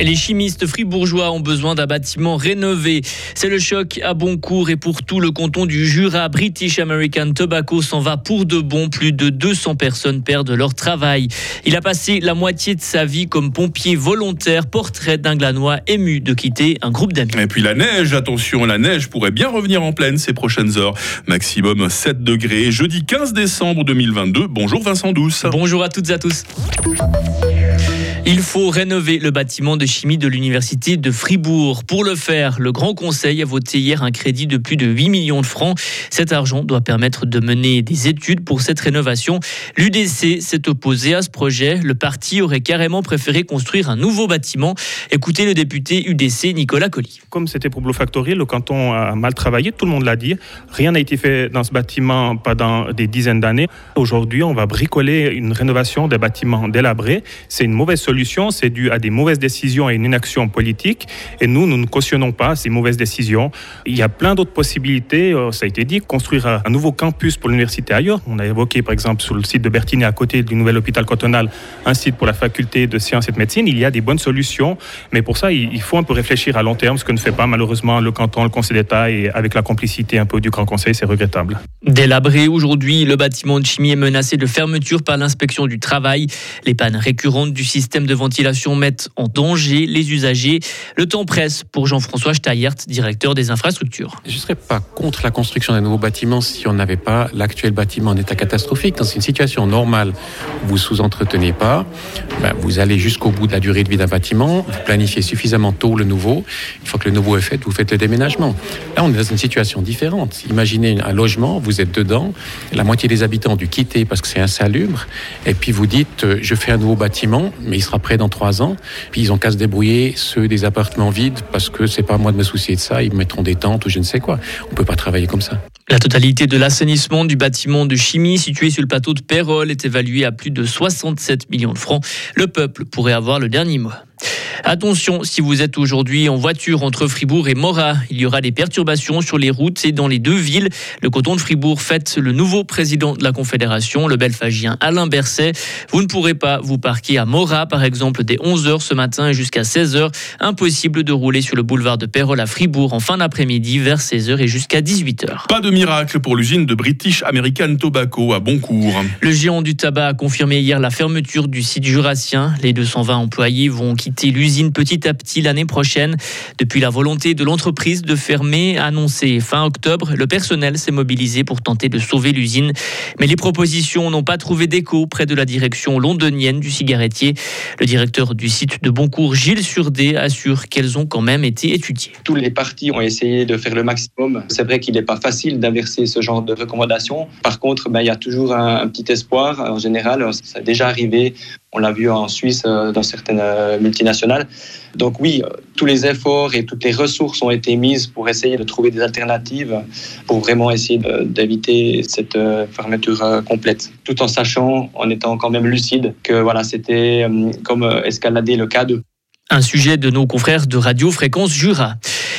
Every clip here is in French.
Les chimistes fribourgeois ont besoin d'un bâtiment rénové. C'est le choc à Boncourt et pour tout le canton du Jura, British American Tobacco s'en va pour de bon. Plus de 200 personnes perdent leur travail. Il a passé la moitié de sa vie comme pompier volontaire. Portrait d'un glanois ému de quitter un groupe d'amis. Et puis la neige, attention, la neige pourrait bien revenir en pleine ces prochaines heures. Maximum 7 degrés. Jeudi 15 décembre 2022. Bonjour Vincent Douce. Bonjour à toutes et à tous. Il faut rénover le bâtiment de chimie de l'université de Fribourg. Pour le faire, le Grand Conseil a voté hier un crédit de plus de 8 millions de francs. Cet argent doit permettre de mener des études pour cette rénovation. L'UDC s'est opposé à ce projet. Le parti aurait carrément préféré construire un nouveau bâtiment. Écoutez le député UDC Nicolas Colli. Comme c'était pour Blue Factory, le canton a mal travaillé, tout le monde l'a dit. Rien n'a été fait dans ce bâtiment pendant des dizaines d'années. Aujourd'hui, on va bricoler une rénovation des bâtiments délabrés. C'est une mauvaise solution c'est dû à des mauvaises décisions et une inaction politique. Et nous, nous ne cautionnons pas ces mauvaises décisions. Il y a plein d'autres possibilités. Euh, ça a été dit, construire un nouveau campus pour l'université ailleurs. On a évoqué, par exemple, sur le site de Bertini, à côté du nouvel hôpital cantonal, un site pour la faculté de sciences et de médecine. Il y a des bonnes solutions. Mais pour ça, il faut un peu réfléchir à long terme, ce que ne fait pas malheureusement le canton, le conseil d'État. Et avec la complicité un peu du Grand Conseil, c'est regrettable. Délabré aujourd'hui, le bâtiment de chimie est menacé de fermeture par l'inspection du travail. Les pannes récurrentes du système de ventilation mettent en danger les usagers. Le temps presse pour Jean-François Steyert, directeur des infrastructures. Je ne serais pas contre la construction d'un nouveau bâtiment si on n'avait pas l'actuel bâtiment en état catastrophique. Dans une situation normale, vous sous-entretenez pas, ben vous allez jusqu'au bout de la durée de vie d'un bâtiment, vous planifiez suffisamment tôt le nouveau. Une fois que le nouveau est fait, vous faites le déménagement. Là, on est dans une situation différente. Imaginez un logement, vous êtes dedans, la moitié des habitants ont dû quitter parce que c'est insalubre, et puis vous dites, euh, je fais un nouveau bâtiment, mais il sera prêt dans trois ans. Puis ils ont qu'à se débrouiller, ceux des appartements vides, parce que c'est pas à moi de me soucier de ça. Ils mettront des tentes ou je ne sais quoi. On peut pas travailler comme ça. La totalité de l'assainissement du bâtiment de chimie situé sur le plateau de Pérol est évaluée à plus de 67 millions de francs. Le peuple pourrait avoir le dernier mot. Attention, si vous êtes aujourd'hui en voiture entre Fribourg et Morat, il y aura des perturbations sur les routes et dans les deux villes. Le canton de Fribourg fête le nouveau président de la Confédération, le belfagien Alain Berset. Vous ne pourrez pas vous parquer à Morat, par exemple, dès 11h ce matin jusqu'à 16h. Impossible de rouler sur le boulevard de Pérol à Fribourg en fin d'après-midi vers 16h et jusqu'à 18h. Pas de miracle pour l'usine de British American Tobacco à Boncourt. Le géant du tabac a confirmé hier la fermeture du site jurassien. Les 220 employés vont quitter l'usine petit à petit l'année prochaine. Depuis la volonté de l'entreprise de fermer, annoncée fin octobre, le personnel s'est mobilisé pour tenter de sauver l'usine. Mais les propositions n'ont pas trouvé d'écho près de la direction londonienne du cigarettier. Le directeur du site de Boncourt, Gilles Surdé, assure qu'elles ont quand même été étudiées. Tous les partis ont essayé de faire le maximum. C'est vrai qu'il n'est pas facile d'inverser ce genre de recommandations. Par contre, ben, il y a toujours un, un petit espoir. En général, ça a déjà arrivé on l'a vu en Suisse euh, dans certaines euh, multinationales. Donc oui, euh, tous les efforts et toutes les ressources ont été mises pour essayer de trouver des alternatives, pour vraiment essayer d'éviter cette fermeture complète, tout en sachant, en étant quand même lucide, que voilà, c'était comme escalader le cas 2. Un sujet de nos confrères de Radio Fréquence Jura.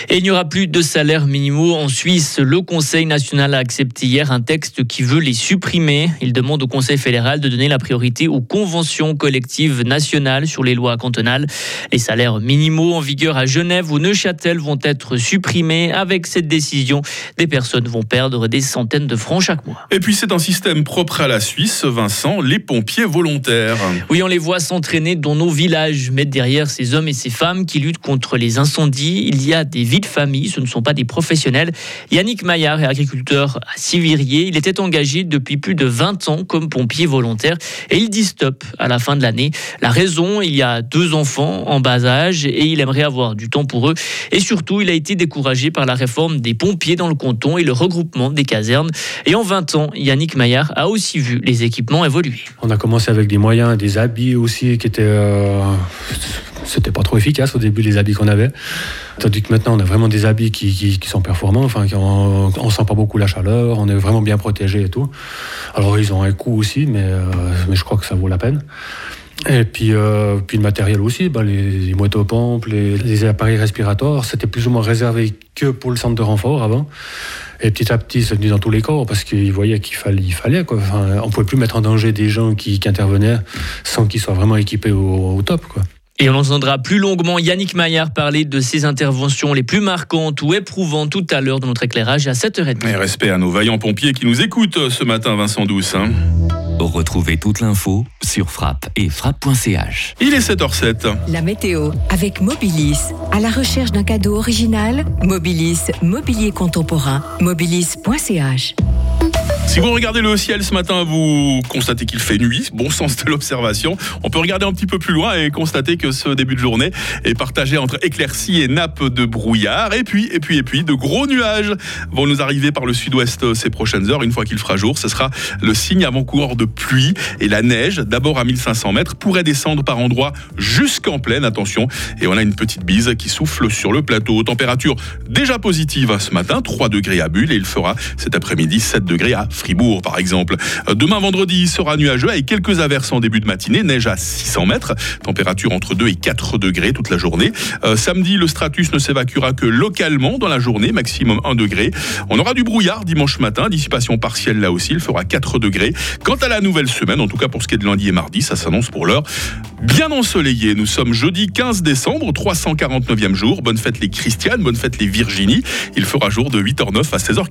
Et il n'y aura plus de salaires minimaux en Suisse. Le Conseil national a accepté hier un texte qui veut les supprimer. Il demande au Conseil fédéral de donner la priorité aux conventions collectives nationales sur les lois cantonales. Les salaires minimaux en vigueur à Genève ou Neuchâtel vont être supprimés. Avec cette décision, des personnes vont perdre des centaines de francs chaque mois. Et puis c'est un système propre à la Suisse, Vincent, les pompiers volontaires. Oui, on les voit s'entraîner dans nos villages, mais derrière ces hommes et ces femmes qui luttent contre les incendies, il y a des villes de famille, ce ne sont pas des professionnels. Yannick Maillard est agriculteur à Sivirier. Il était engagé depuis plus de 20 ans comme pompier volontaire et il dit stop à la fin de l'année. La raison, il y a deux enfants en bas âge et il aimerait avoir du temps pour eux. Et surtout, il a été découragé par la réforme des pompiers dans le canton et le regroupement des casernes. Et en 20 ans, Yannick Maillard a aussi vu les équipements évoluer. On a commencé avec des moyens, des habits aussi qui étaient... Euh, c'était pas trop efficace au début les habits qu'on avait. Tandis que maintenant on a vraiment des habits qui, sont performants, enfin on, on, sent pas beaucoup la chaleur, on est vraiment bien protégé et tout. Alors ils ont un coût aussi, mais, euh, mais je crois que ça vaut la peine. Et puis, euh, puis le matériel aussi, bah, les, les motopompes, les, les appareils respirateurs, c'était plus ou moins réservé que pour le centre de renfort avant. Et petit à petit, c'est venu dans tous les corps parce qu'ils voyaient qu'il fallait. Il on pouvait plus mettre en danger des gens qui, qui intervenaient sans qu'ils soient vraiment équipés au, top. Et on entendra plus longuement Yannick Maillard parler de ses interventions les plus marquantes ou éprouvantes tout à l'heure dans notre éclairage à 7h30. Et respect à nos vaillants pompiers qui nous écoutent ce matin, Vincent Douce. hein. Retrouvez toute l'info sur frappe et frappe.ch. Il est 7h07. La météo avec Mobilis. À la recherche d'un cadeau original, Mobilis, mobilier contemporain, mobilis.ch. Si vous regardez le ciel ce matin, vous constatez qu'il fait nuit. Bon sens de l'observation. On peut regarder un petit peu plus loin et constater que ce début de journée est partagé entre éclaircies et nappes de brouillard. Et puis, et puis, et puis, de gros nuages vont nous arriver par le sud-ouest ces prochaines heures. Une fois qu'il fera jour, ce sera le signe avant-coureur de pluie et la neige, d'abord à 1500 mètres, pourrait descendre par endroits jusqu'en pleine. Attention. Et on a une petite bise qui souffle sur le plateau. Température déjà positive ce matin, 3 degrés à Bulle et il fera cet après-midi 7 degrés à Fribourg par exemple. Demain vendredi sera nuageux avec quelques averses en début de matinée, neige à 600 mètres, température entre 2 et 4 degrés toute la journée. Euh, samedi, le stratus ne s'évacuera que localement dans la journée, maximum 1 degré. On aura du brouillard dimanche matin, dissipation partielle là aussi, il fera 4 degrés. Quant à la nouvelle semaine, en tout cas pour ce qui est de lundi et mardi, ça s'annonce pour l'heure bien ensoleillé. Nous sommes jeudi 15 décembre, 349e jour. Bonne fête les Christianes, bonne fête les Virginie. Il fera jour de 8h09 à 16h40.